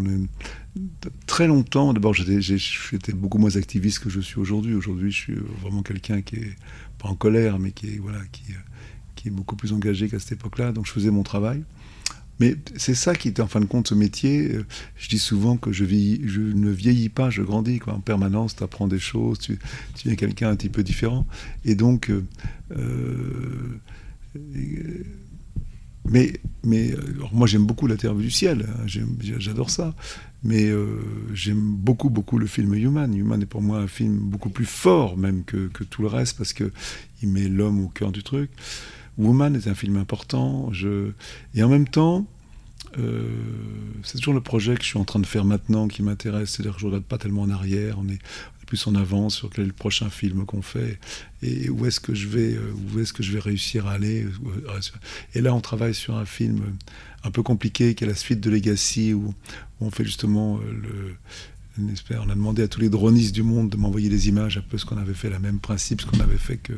Très longtemps. D'abord, j'étais beaucoup moins activiste que je suis aujourd'hui. Aujourd'hui, je suis vraiment quelqu'un qui est pas en colère, mais qui est qui, qui est beaucoup plus engagé qu'à cette époque-là. Donc, je faisais mon travail. Mais c'est ça qui était en fin de compte ce métier. Euh, je dis souvent que je, ne vieillis pas, je grandis. En permanence, tu apprends des choses, tu, tu es quelqu'un un petit peu différent. Et donc, euh, euh, mais, mais moi j'aime beaucoup La Terre du ciel, hein, j'adore ça. Mais j'aime beaucoup, beaucoup le film Human. Human est pour moi un film beaucoup plus fort même que, que tout le reste parce qu'il met l'homme au cœur du truc. Woman est un film important. Et en même temps, euh, c'est toujours le projet que je suis en train de faire maintenant qui m'intéresse. C'est-à-dire que je ne regarde pas tellement en arrière. On est, plus en avance sur quel est le prochain film qu'on fait et où est-ce que je vais, euh, où est-ce que je vais réussir à aller. Euh, et là, on travaille sur un film un peu compliqué qui est la suite de Legacy où, on fait justement le on a demandé à tous les dronistes du monde de m'envoyer des images, un peu ce qu'on avait fait, le même principe, ce qu'on avait fait que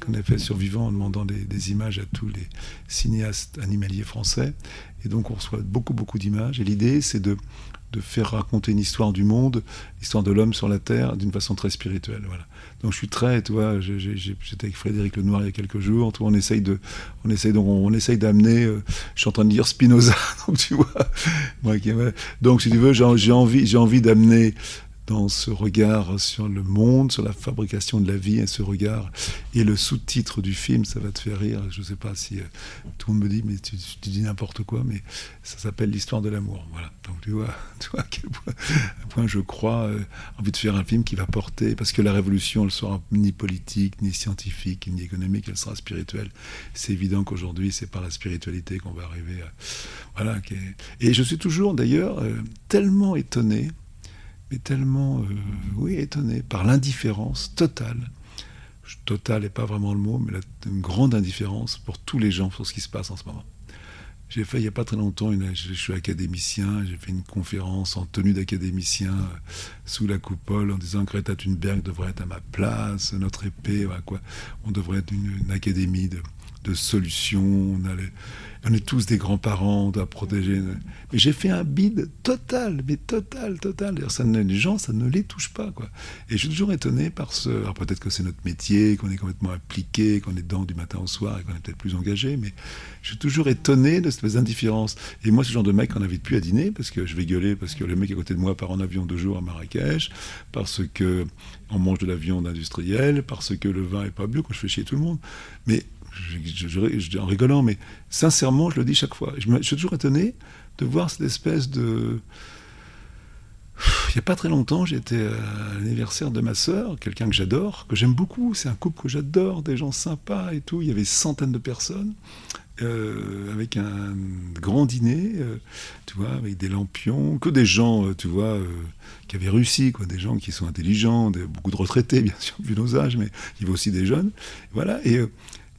qu'on avait fait Survivant, en demandant des, images à tous les cinéastes animaliers français. Et donc on reçoit beaucoup beaucoup d'images. Et l'idée, c'est de de faire raconter une histoire du monde, l'histoire de l'homme sur la Terre, d'une façon très spirituelle. Voilà. Donc je suis très, tu vois, j'étais avec Frédéric Lenoir il y a quelques jours, on essaye de, on essaye donc on, essaye d'amener, euh, je suis en train de lire Spinoza, donc tu vois, donc si tu veux, j'ai envie, j'ai envie d'amener dans ce regard sur le monde, sur la fabrication de la vie, et ce regard. Et le sous-titre du film, ça va te faire rire. Je ne sais pas si euh, tout le monde me dit, mais tu, dis n'importe quoi, mais ça s'appelle l'histoire de l'amour. Voilà. Donc tu vois, tu vois à quel point, je crois, euh, envie de faire un film qui va porter, parce que la révolution, elle sera ni politique, ni scientifique, ni économique, elle sera spirituelle. C'est évident qu'aujourd'hui, c'est par la spiritualité qu'on va arriver à. Voilà. Et je suis toujours, d'ailleurs, euh, tellement étonné mais tellement, euh, oui, étonné par l'indifférence totale. Totale n'est pas vraiment le mot, mais une grande indifférence pour tous les gens sur ce qui se passe en ce moment. J'ai fait il n'y a pas très longtemps, je, suis académicien, j'ai fait une conférence en tenue d'académicien euh, sous la coupole en disant que Greta Thunberg devrait être à ma place, notre épée, quoi. on devrait être une, académie de, de solutions. On allait, on est tous des grands-parents, on doit protéger. Mais j'ai fait un bide total, mais total, total. Ça les gens, ça ne les touche pas. Quoi. Et je suis toujours étonné par ce. Alors peut-être que c'est notre métier, qu'on est complètement appliqué, qu'on est dedans du matin au soir et qu'on est peut-être plus engagé, mais je suis toujours étonné de cette indifférence. Et moi, ce genre de mec qu'on n'invite plus à dîner, parce que je vais gueuler, parce que le mec à côté de moi part en avion deux jours à Marrakech, parce que on mange de la viande industrielle, parce que le vin est pas bio, quand je fais chier tout le monde. Mais en rigolant, mais sincèrement, je le dis chaque fois. Je, suis toujours étonné de voir cette espèce de. Il n'y a pas très longtemps, j'étais à l'anniversaire de ma sœur, quelqu'un que j'adore, que j'aime beaucoup. C'est un couple que j'adore, des gens sympas et tout. Il y avait centaines de personnes. euh, avec un grand dîner, euh, tu vois, avec des lampions, que des gens, euh, tu vois, qui avaient réussi, quoi, des gens qui sont intelligents, beaucoup de retraités, bien sûr, vu nos âges, mais il y avait aussi des jeunes. Voilà, et,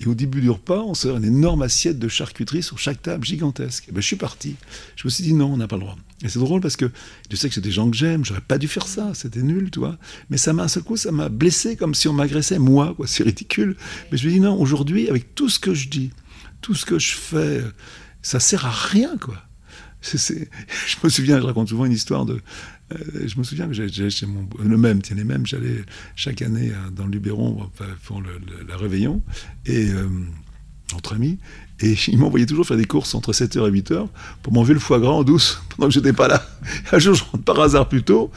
au début du repas, on sert une énorme assiette de charcuterie sur chaque table, gigantesque. Et ben, je suis parti. Je me suis dit non, on n'a pas le droit. Et c'est drôle parce que je sais que c'est des gens que j'aime, j'aurais pas dû faire ça, c'était nul, tu vois. Mais ça m'a, un seul coup, ça m'a blessé comme si on m'agressait, moi, quoi, c'est ridicule. Mais je me dis non, aujourd'hui, avec tout ce que je dis, tout ce que je fais, ça sert à rien, quoi. je me souviens, je raconte souvent une histoire de. Euh, je me souviens que j'allais chez mon. Le même, tiens, les mêmes, j'allais chaque année euh, dans le Luberon pour le, la Réveillon, et. Euh, entre amis, et il m'envoyait toujours faire des courses entre 7h et 8h pour m'enlever le foie gras en douce pendant que j'étais pas là. Un jour, je rentre par hasard plus tôt.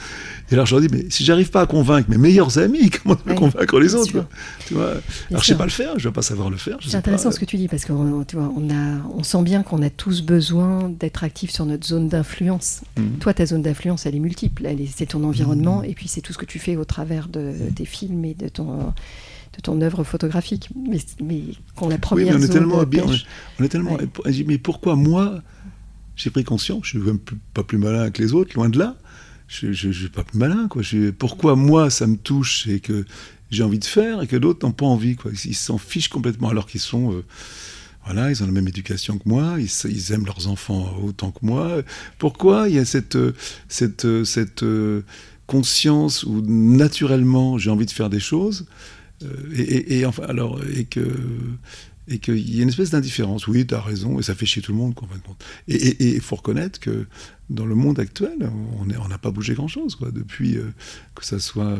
Et alors, je leur dis, mais si j'arrive pas à convaincre mes meilleurs amis, comment je peux convaincre les autres tu vois? Alors, je sais pas le faire, je vais pas savoir le faire. C'est intéressant ce que tu dis, parce qu'on on a, on sent bien qu'on a tous besoin d'être actifs sur notre zone d'influence. Mmh. Toi, ta zone d'influence, elle est multiple. C'est ton environnement, mmh. et puis c'est tout ce que tu fais au travers de tes films et de ton de ton œuvre photographique, mais, mais qu'on la première oui, on est tellement bien, on, est tellement. Mais pourquoi moi J'ai pris conscience, je suis même pas plus malin que les autres, loin de là. Je, ne suis pas plus malin, quoi. pourquoi moi ça me touche et que j'ai envie de faire et que d'autres n'ont pas envie, quoi. Ils s'en fichent complètement alors qu'ils sont. Euh, voilà, ils ont la même éducation que moi, ils, aiment leurs enfants autant que moi. Pourquoi il y a cette, cette, cette euh, conscience où naturellement j'ai envie de faire des choses euh, et, enfin, alors, et que et qu'il y a une espèce d'indifférence. Oui, tu as raison, et ça fait chier tout le monde, compte. Et il faut reconnaître que dans le monde actuel, on n'a on pas bougé grand-chose, depuis euh, que ça soit euh,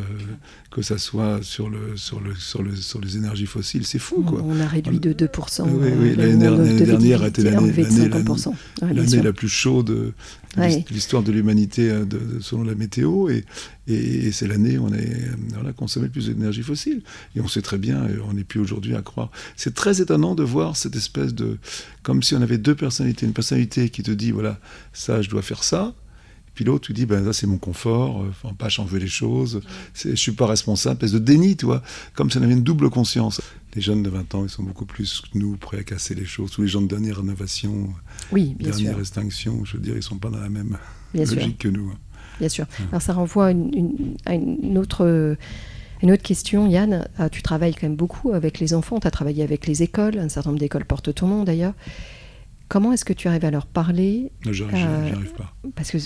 que ça soit sur le sur le sur le sur les énergies fossiles, c'est fou, quoi. On a réduit de 2%. oui, oui l'année dernière a été l'année la plus chaude de l'histoire de l'humanité euh, selon la météo, et, et, c'est l'année où on a voilà, consommé le plus d'énergie fossile. Et on sait très bien, on n'est plus aujourd'hui à croire. C'est très étonnant de voir cette espèce de comme si on avait deux personnalités, une personnalité qui te dit voilà ça je dois faire ça. Et puis l'autre, tu dis, ben, ça c'est mon confort, euh, enfin, pas changer les choses, je suis pas responsable, espèce de déni, tu vois, comme on avait une double conscience. Les jeunes de 20 ans, ils sont beaucoup plus que nous, prêts à casser les choses. Tous les gens de dernière rénovation, oui, dernière extinction, je veux dire, ils sont pas dans la même logique que nous. Hein. Bien sûr. Alors ça renvoie à une, autre... Une autre question, Yann, ah, tu travailles quand même beaucoup avec les enfants, tu as travaillé avec les écoles, un certain nombre d'écoles portent ton nom d'ailleurs. Comment est-ce que tu arrives à leur parler Non, j'y arrive pas. Parce que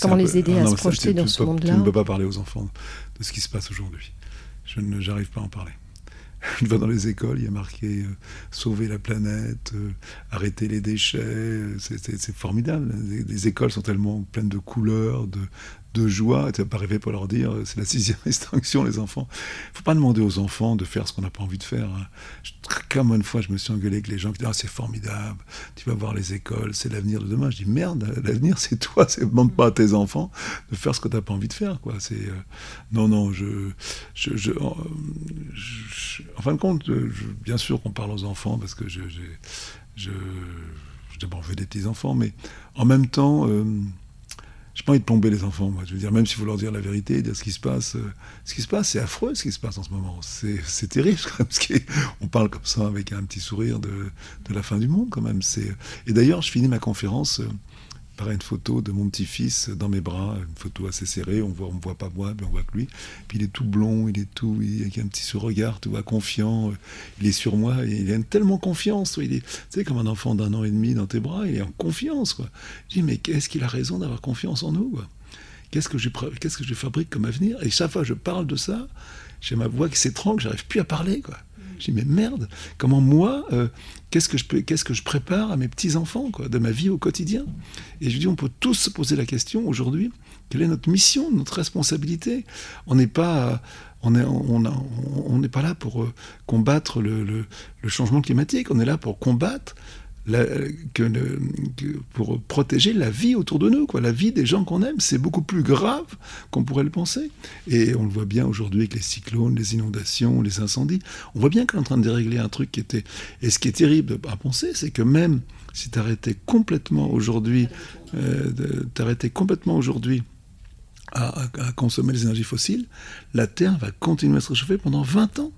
comment les aider à se projeter dans ce monde-là Tu ne peux pas parler aux enfants de ce qui se passe aujourd'hui. Je n'arrive pas à en parler. Une fois dans les écoles, il y a marqué euh, sauver la planète, euh, arrêter les déchets. C'est formidable. Les, écoles sont tellement pleines de couleurs, de, de joie. Tu n'as pas rêvé pour leur dire, c'est la sixième extinction, les enfants. Il faut pas demander aux enfants de faire ce qu'on n'a pas envie de faire. Hein. Comme une fois, je me suis engueulé avec les gens qui disaient, ah, c'est formidable, tu vas voir les écoles, c'est l'avenir de demain. Je dis, merde, l'avenir, c'est toi, c'est demande pas à tes enfants de faire ce que tu n'as pas envie de faire. Quoi. C'est, euh, non, non, je, je, en fin de compte, bien sûr qu'on parle aux enfants parce que je, je, je des petits-enfants, mais en même temps, euh, j'ai pas envie de plomber les enfants, moi. Je veux dire, même s'il faut leur dire la vérité, dire ce qui se passe. Euh, ce qui se passe, c'est affreux ce qui se passe en ce moment. C'est terrible, parce qu'on parle comme ça avec un petit sourire de, de, la fin du monde, quand même. Et d'ailleurs, je finis ma conférence. Une photo de mon petit-fils dans mes bras, une photo assez serrée, on voit, on voit pas moi, mais on voit que lui. Puis il est tout blond, il est tout, il a un petit regard, tu vois, confiant, euh, il est sur moi, il a tellement confiance, il est, tu sais, comme un enfant d'un an et demi dans tes bras, il est en confiance, quoi. Je dis, mais qu'est-ce qu'il a raison d'avoir confiance en nous, Qu'est-ce que, je, qu'est-ce que je fabrique comme avenir? Et chaque fois que je parle de ça, j'ai ma voix qui s'étrangle, j'arrive plus à parler, quoi. Je dis, mais merde, comment moi, euh, qu'est-ce que je prépare à mes petits enfants, quoi, de ma vie au quotidien? Et je dis, on peut tous se poser la question aujourd'hui, quelle est notre mission, notre responsabilité? On n'est pas, on est, on n'est pas là pour euh, combattre le, changement climatique, on est là pour combattre que, pour protéger la vie autour de nous, quoi, la vie des gens qu'on aime. C'est beaucoup plus grave qu'on pourrait le penser. Et on le voit bien aujourd'hui avec les cyclones, les inondations, les incendies. On voit bien qu'on est en train de dérégler un truc qui était... Et ce qui est terrible à penser, c'est que même si tu arrêtais complètement aujourd'hui, euh, t'arrêtais complètement aujourd'hui à, à, consommer les énergies fossiles, la Terre va continuer à se réchauffer pendant 20 ans.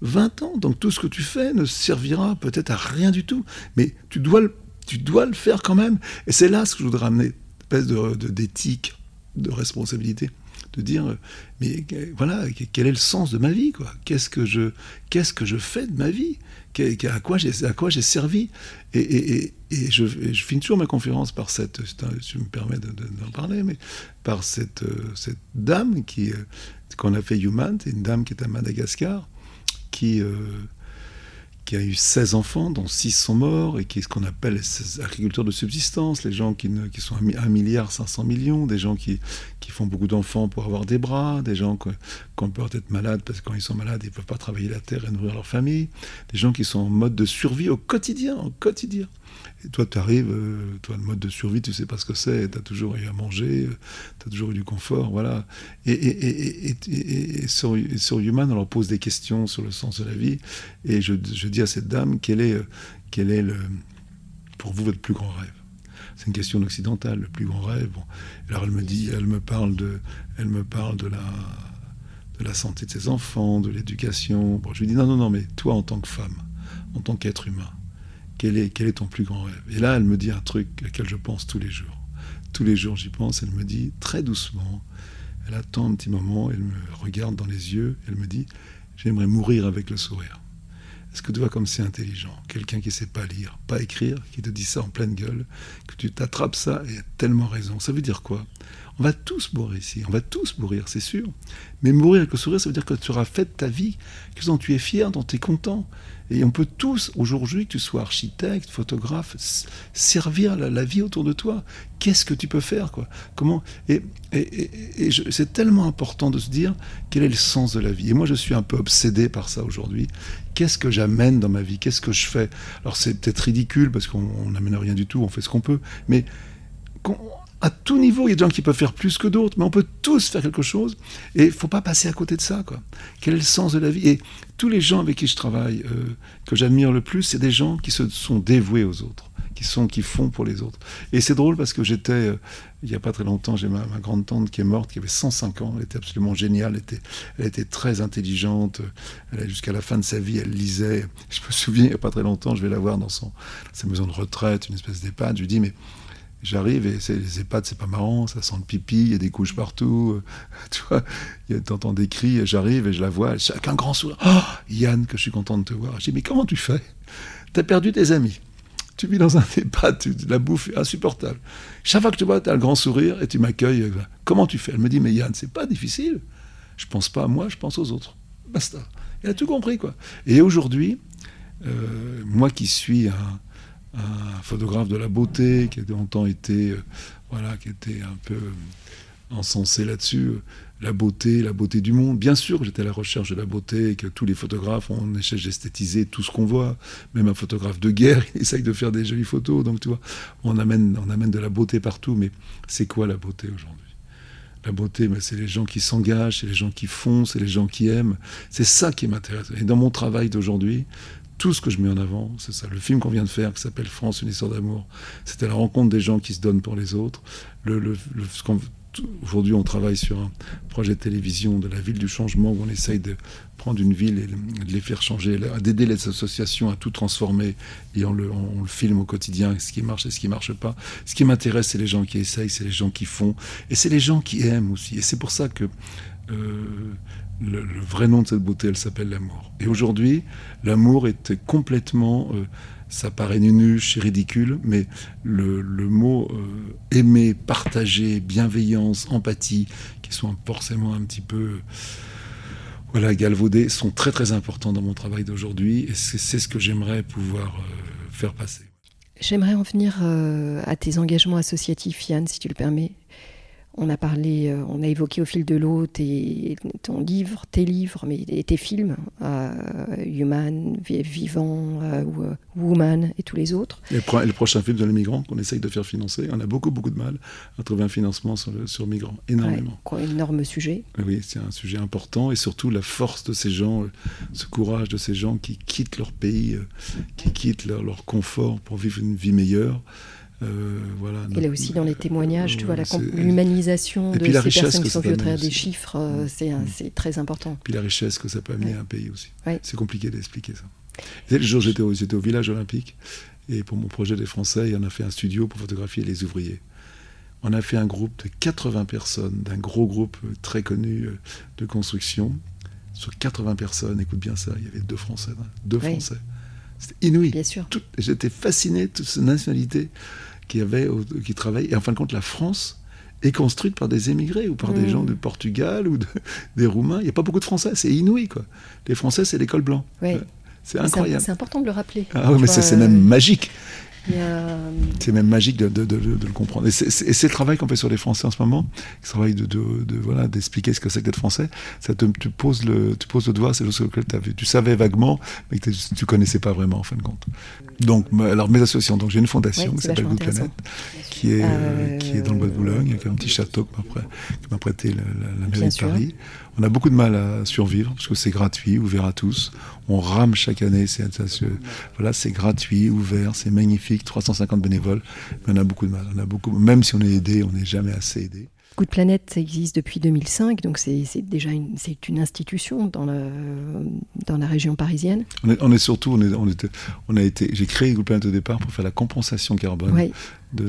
20 ans. Donc tout ce que tu fais ne servira peut-être à rien du tout. Mais tu dois le, tu dois le faire quand même. Et c'est là ce que je voudrais amener, une espèce d'éthique, de, responsabilité de dire mais voilà quel est le sens de ma vie quoi? Qu'est-ce que je que je fais de ma vie? À quoi j'ai servi? Et, je, finis toujours ma conférence par cette je me permets d'en parler par cette cette dame qui qu'on a fait Human c'est une dame qui est à Madagascar qui euh, qui a eu 16 enfants, dont 6 sont morts, et qui est ce qu'on appelle les de subsistance, les gens qui, ne, qui sont à 1 milliard 500 millions, des gens qui, qui font beaucoup d'enfants pour avoir des bras, des gens qui, ont peur d'être malades parce que quand ils sont malades, ils ne peuvent pas travailler la terre et nourrir leur famille, des gens qui sont en mode de survie au quotidien, au quotidien. Et toi, tu arrives, euh, toi, le mode de survie, tu sais pas ce que c'est, tu as toujours eu à manger, euh, tu as toujours eu du confort, voilà. Et, et, et, sur, Human, on leur pose des questions sur le sens de la vie, et je, je dis à cette dame, quel est, euh, quel est le, pour vous votre plus grand rêve? C'est une question occidentale, le plus grand rêve. Bon. Alors elle me dit, elle me parle de, elle me parle de la, de la santé de ses enfants, de l'éducation. Bon, je lui dis non, non, non, mais toi en tant que femme, en tant qu'être humain, quel est, ton plus grand rêve? Et là, elle me dit un truc auquel je pense tous les jours. Tous les jours, j'y pense. Elle me dit très doucement. Elle attend un petit moment. Elle me regarde dans les yeux. Elle me dit J'aimerais mourir avec le sourire. Est-ce que tu vois comme c'est intelligent? Quelqu'un qui ne sait pas lire, pas écrire, qui te dit ça en pleine gueule, que tu t'attrapes ça et a tellement raison. Ça veut dire quoi? On va tous mourir ici, on va tous mourir, c'est sûr. Mais mourir avec le sourire, ça veut dire que tu auras fait ta vie, que tu es fier, dont tu es content. Et on peut tous, aujourd'hui, que tu sois architecte, photographe, servir la, vie autour de toi. Qu'est-ce que tu peux faire quoi? Comment? Et, et, c'est tellement important de se dire quel est le sens de la vie. Et moi, je suis un peu obsédé par ça aujourd'hui. Qu'est-ce que j'amène dans ma vie? Qu'est-ce que je fais? Alors, c'est peut-être ridicule parce qu'on n'amène rien du tout, on fait ce qu'on peut. Mais à tout niveau, il y a des gens qui peuvent faire plus que d'autres, mais on peut tous faire quelque chose, et il faut pas passer à côté de ça. Quoi. Quel est le sens de la vie? Et tous les gens avec qui je travaille, euh, que j'admire le plus, c'est des gens qui se sont dévoués aux autres, qui, sont, qui font pour les autres. Et c'est drôle parce que j'étais, euh, il n'y a pas très longtemps, j'ai ma, grande-tante qui est morte, qui avait 105 ans, elle était absolument géniale, elle était, elle était très intelligente, jusqu'à la fin de sa vie, elle lisait. Je me souviens, il n'y a pas très longtemps, je vais la voir dans son, sa maison de retraite, une espèce d'EHPAD, je lui dis, mais J'arrive et les EHPAD, c'est pas marrant, ça sent le pipi, il y a des couches partout, euh, tu vois, t'entends des cris, j'arrive et je la vois, avec un grand sourire. Oh, Yann, que je suis content de te voir. Je dis, mais comment tu fais? T'as perdu tes amis. Tu vis dans un EHPAD, la bouffe est insupportable. Chaque fois que tu vois, tu as le grand sourire et tu m'accueilles. Euh, comment tu fais? Elle me dit, mais Yann, c'est pas difficile. Je pense pas à moi, je pense aux autres. Basta. Elle a tout compris, quoi. Et aujourd'hui, euh, moi qui suis un, un photographe de la beauté qui a longtemps été, euh, voilà, qui était un peu euh, encensé là-dessus. La beauté, la beauté du monde. Bien sûr, j'étais à la recherche de la beauté et que tous les photographes, on essaie d'esthétiser tout ce qu'on voit. Même un photographe de guerre, il essaye de faire des jolies photos. Donc, tu vois, on amène, on amène de la beauté partout. Mais c'est quoi la beauté aujourd'hui? La beauté, c'est les gens qui s'engagent, c'est les gens qui font, c'est les gens qui aiment. C'est ça qui m'intéresse. Et dans mon travail d'aujourd'hui, tout ce que je mets en avant, c'est ça. Le film qu'on vient de faire, qui s'appelle France, une histoire d'amour, c'était la rencontre des gens qui se donnent pour les autres. Le, Aujourd'hui, on travaille sur un projet de télévision de la ville du changement où on essaye de prendre une ville et de les faire changer, d'aider les associations à tout transformer et on le, on le, filme au quotidien, ce qui marche et ce qui marche pas. Ce qui m'intéresse, c'est les gens qui essayent, c'est les gens qui font et c'est les gens qui aiment aussi. Et c'est pour ça que euh, le, vrai nom de cette beauté, elle s'appelle l'amour. Et aujourd'hui, l'amour est complètement, euh, ça paraît nunuche ridicule, mais le, mot euh, aimer, partager, bienveillance, empathie, qui sont forcément un petit peu voilà, galvaudés, sont très très importants dans mon travail d'aujourd'hui. Et c'est ce que j'aimerais pouvoir euh, faire passer. J'aimerais en venir à tes engagements associatifs, Yann, si tu le permets. On a parlé, euh, on a évoqué au fil de l'eau ton livre, tes livres, mais et tes films, euh, Human, Vivant, euh, Woman et tous les autres. Et le, prochain film de les migrants qu'on essaye de faire financer, on a beaucoup beaucoup de mal à trouver un financement sur, le, sur migrants, énormément. Ouais, énorme sujet. Oui, c'est un sujet important et surtout la force de ces gens, ce courage de ces gens qui quittent leur pays, qui quittent leur, leur confort pour vivre une vie meilleure. Voilà, et là aussi, dans les témoignages, tu vois, l'humanisation de ces personnes qui sont vues à travers des chiffres, mm. c'est très important. Puis la richesse que ça peut amener à un pays aussi. C'est compliqué d'expliquer ça. le jour j'étais au, au village olympique, et pour mon projet des Français, on a fait un studio pour photographier les ouvriers. On a fait un groupe de 80 personnes, d'un gros groupe très connu de construction. Sur 80 personnes, écoute bien ça, il y avait deux Français. Deux Français. C'était inouï. Bien sûr. J'étais fasciné de toute cette nationalité qui, avait, qui. Et en fin de compte, la France est construite par des émigrés ou par des mmh. gens du Portugal ou des Roumains. Il n'y a pas beaucoup de Français, c'est inouï. Quoi. Les Français, c'est l'école blanc. C'est incroyable. C'est important de le rappeler. Ah oui, mais c'est même magique. C'est même magique de, le comprendre. Et c'est le travail qu'on fait sur les Français en ce moment, le travail de, voilà d'expliquer ce que c'est que d'être français. Ça te tu poses le tu poses le doigt, c'est le que tu tu savais vaguement, mais que tu connaissais pas vraiment en fin de compte. Donc alors mes associations, donc j'ai une fondation qui s'appelle Good Planet, qui est euh, qui est dans le bois de Boulogne, avec un petit château qui m'a prêté la, la, mairie de Paris. On a beaucoup de mal à survivre parce que c'est gratuit, ouvert à tous. On rame chaque année. C'est, voilà, c'est gratuit, ouvert, c'est magnifique. 350 bénévoles, mais on a beaucoup de mal. On a beaucoup, même si on est aidé, on n'est jamais assez aidé. Good Planet existe depuis 2005, donc c'est déjà une, institution dans, le, dans la région parisienne. On est, surtout, on, est, on, était, on a été, j'ai créé Good Planet au départ pour faire la compensation carbone. De,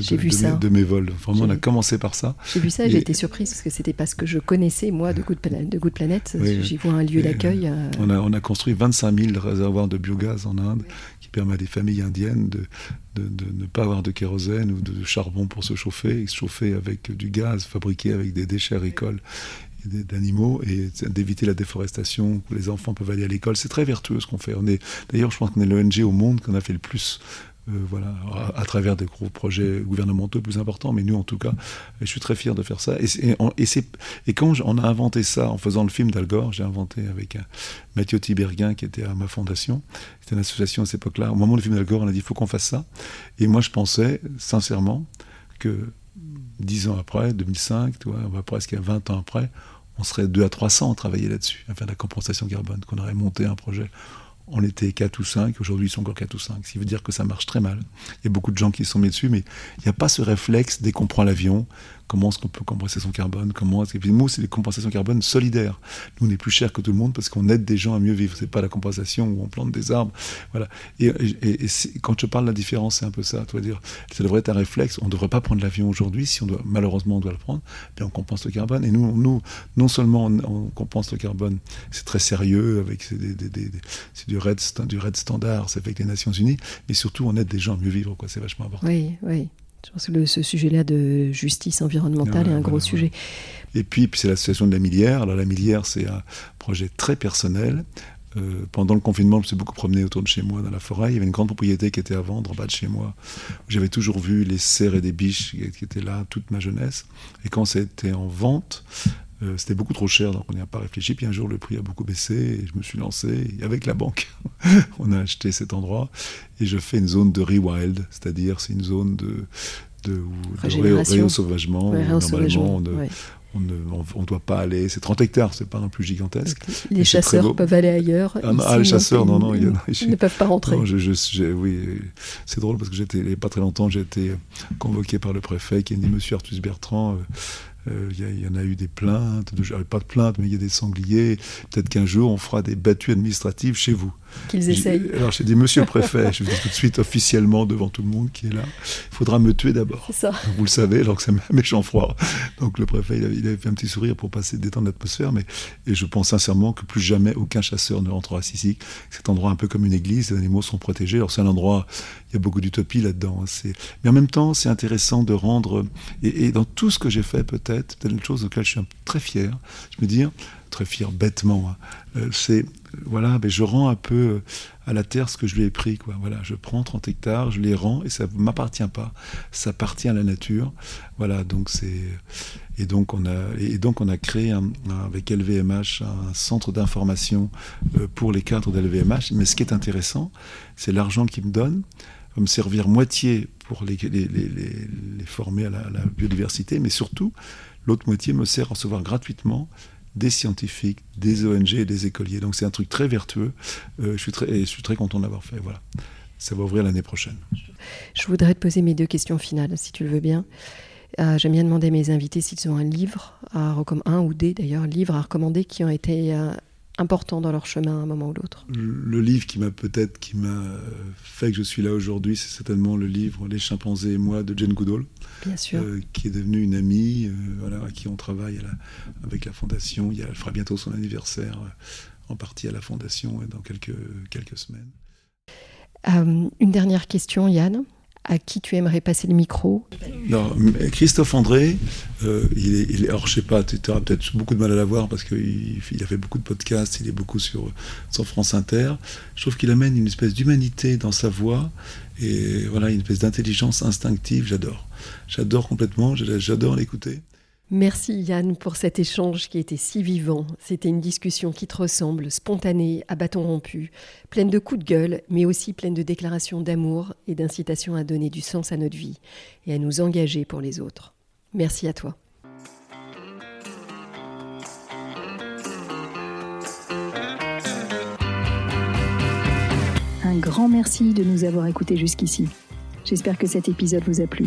de, mes vols. Vraiment, on a commencé par ça. J'ai vu ça, j'ai été surprise parce que c'était pas ce que je connaissais, moi, de Good Planet. De Good Planet. J'y vois un lieu d'accueil. Euh, on, a, on a construit 25 000 réservoirs de biogaz en Inde qui permet à des familles indiennes de, ne pas avoir de kérosène ou de charbon pour se chauffer, et se chauffer avec du gaz fabriqué avec des déchets agricoles d'animaux et d'éviter la déforestation, où les enfants peuvent aller à l'école. C'est très vertueux ce qu'on fait. D'ailleurs, je pense qu'on est l'ONG au monde qu'on a fait le plus voilà, à, travers des gros projets gouvernementaux plus importants. Mais nous, en tout cas, je suis très fier de faire ça. Et, quand on a inventé ça, en faisant le film d'Al Gore, j'ai inventé avec un, Mathieu Tiberguin, qui était à ma fondation, c'était une association à cette époque-là. Au moment du film d'Al Gore, on a dit il faut qu'on fasse ça. Et moi, je pensais, sincèrement, que dix ans après, 2005, tu vois, on va presque 20 ans après, on serait 2 à 300 à travailler là-dessus, à faire de la compensation carbone, qu'on aurait monté un projet on était 4 ou 5, aujourd'hui ils sont encore 4 ou 5, ce qui veut dire que ça marche très mal. Il y a beaucoup de gens qui sont mis dessus, mais il n'y a pas ce réflexe dès qu'on prend l'avion, comment est-ce qu'on peut compenser son carbone, comment est-ce que... nous c'est des compensations carbone solidaires. Nous on est plus cher que tout le monde parce qu'on aide des gens à mieux vivre, c'est pas la compensation où on plante des arbres, voilà. Et, quand je parle de la différence, c'est un peu ça, tu dire, ça devrait être un réflexe, on ne devrait pas prendre l'avion aujourd'hui, si on doit, malheureusement on doit le prendre, mais on compense le carbone, et nous, nous non seulement on, compense le carbone, c'est très sérieux, avec c'est du red, du red standard, c'est avec les Nations Unies, mais surtout on aide des gens à mieux vivre, c'est vachement important. Oui, oui. Je pense que ce sujet-là de justice environnementale est un gros sujet. Et puis, puis c'est l'association de la Millière. Alors la Millière, c'est un projet très personnel. Euh, pendant le confinement, je me suis beaucoup promené autour de chez moi dans la forêt. Il y avait une grande propriété qui était à vendre en bas de chez moi. J'avais toujours vu les cerfs et des biches qui étaient là toute ma jeunesse. Et quand c'était en vente, euh, c'était beaucoup trop cher, donc on n'y a pas réfléchi. Puis un jour, le prix a beaucoup baissé et je me suis lancé. Et avec la banque, on a acheté cet endroit et je fais une zone de rewild, c'est-à-dire c'est une zone de, de, réensauvagement. Normalement, on ne doit pas aller. C'est 30 hectares, c'est pas non plus gigantesque. Les chasseurs peuvent aller ailleurs. Ah, ah les chasseurs, non, non, ils, ne peuvent pas rentrer. oui, c'est drôle parce que j'étais, il n'y a pas très longtemps, j'ai été convoqué par le préfet qui a dit Monsieur Artus Bertrand. Euh, il y, en a eu des plaintes, de, pas de plaintes, mais il y a des sangliers. Peut-être qu'un jour, on fera des battues administratives chez vous. Qu'ils essayent. Alors j'ai dit, monsieur le préfet, je vous dis tout de suite officiellement devant tout le monde qui est là, il faudra me tuer d'abord. Ça. Vous le savez, alors que c'est un méchant froid. Donc le préfet, il avait, fait un petit sourire pour passer, détendre l'atmosphère, mais et je pense sincèrement que plus jamais aucun chasseur ne rentrera ici. Cet endroit un peu comme une église, les animaux sont protégés. Alors c'est un endroit, il y a beaucoup d'utopie là-dedans. Hein. Mais en même temps, c'est intéressant de rendre, et, dans tout ce que j'ai fait peut-être, peut-être une chose auquel je suis très fier, je me dire, très fier bêtement, hein, euh, c'est voilà, mais je rends un peu euh, à la terre ce que je lui ai pris. Voilà, je prends 30 hectares, je les rends et ça ne m'appartient pas. Ça appartient à la nature. Voilà, donc c'est et donc on a et donc on a créé avec LVMH un centre d'information euh, pour les cadres de LVMH. Mais ce qui est intéressant, c'est l'argent qu'ils me donnent me servir moitié pour les, former la, à la, biodiversité, mais surtout l'autre moitié me sert à recevoir gratuitement des scientifiques, des ONG et des écoliers. Donc c'est un truc très vertueux. Euh, je, suis très, je suis très content d'avoir fait. Voilà. ça va ouvrir l'année prochaine. Je voudrais te poser mes deux questions finales, si tu le veux bien. Euh, J'aime bien demander à mes invités s'ils ont un livre, à un ou des d'ailleurs, livres à recommander qui ont été euh, importants dans leur chemin à un moment ou l'autre. Le livre qui m'a peut-être, qui m'a fait que je suis là aujourd'hui, c'est certainement le livre Les chimpanzés et moi de Jane Goodall. Bien sûr. Euh, qui est devenue une amie, euh, voilà, à qui on travaille avec la fondation. Il elle fera bientôt son anniversaire en partie à la fondation dans quelques, quelques semaines. une dernière question, Yann à qui tu aimerais passer le micro? Non, Christophe André, euh, il, est, il alors je sais pas, tu auras peut-être beaucoup de mal à l'avoir parce qu'il il a fait beaucoup de podcasts, il est beaucoup sur, sur France Inter. Je trouve qu'il amène une espèce d'humanité dans sa voix et voilà, une espèce d'intelligence instinctive, j'adore. J'adore complètement, j'adore l'écouter. Merci Yann pour cet échange qui était si vivant. C'était une discussion qui te ressemble, spontanée, à bâton rompu, pleine de coups de gueule, mais aussi pleine de déclarations d'amour et d'incitation à donner du sens à notre vie et à nous engager pour les autres. Merci à toi. Un grand merci de nous avoir écoutés jusqu'ici. J'espère que cet épisode vous a plu.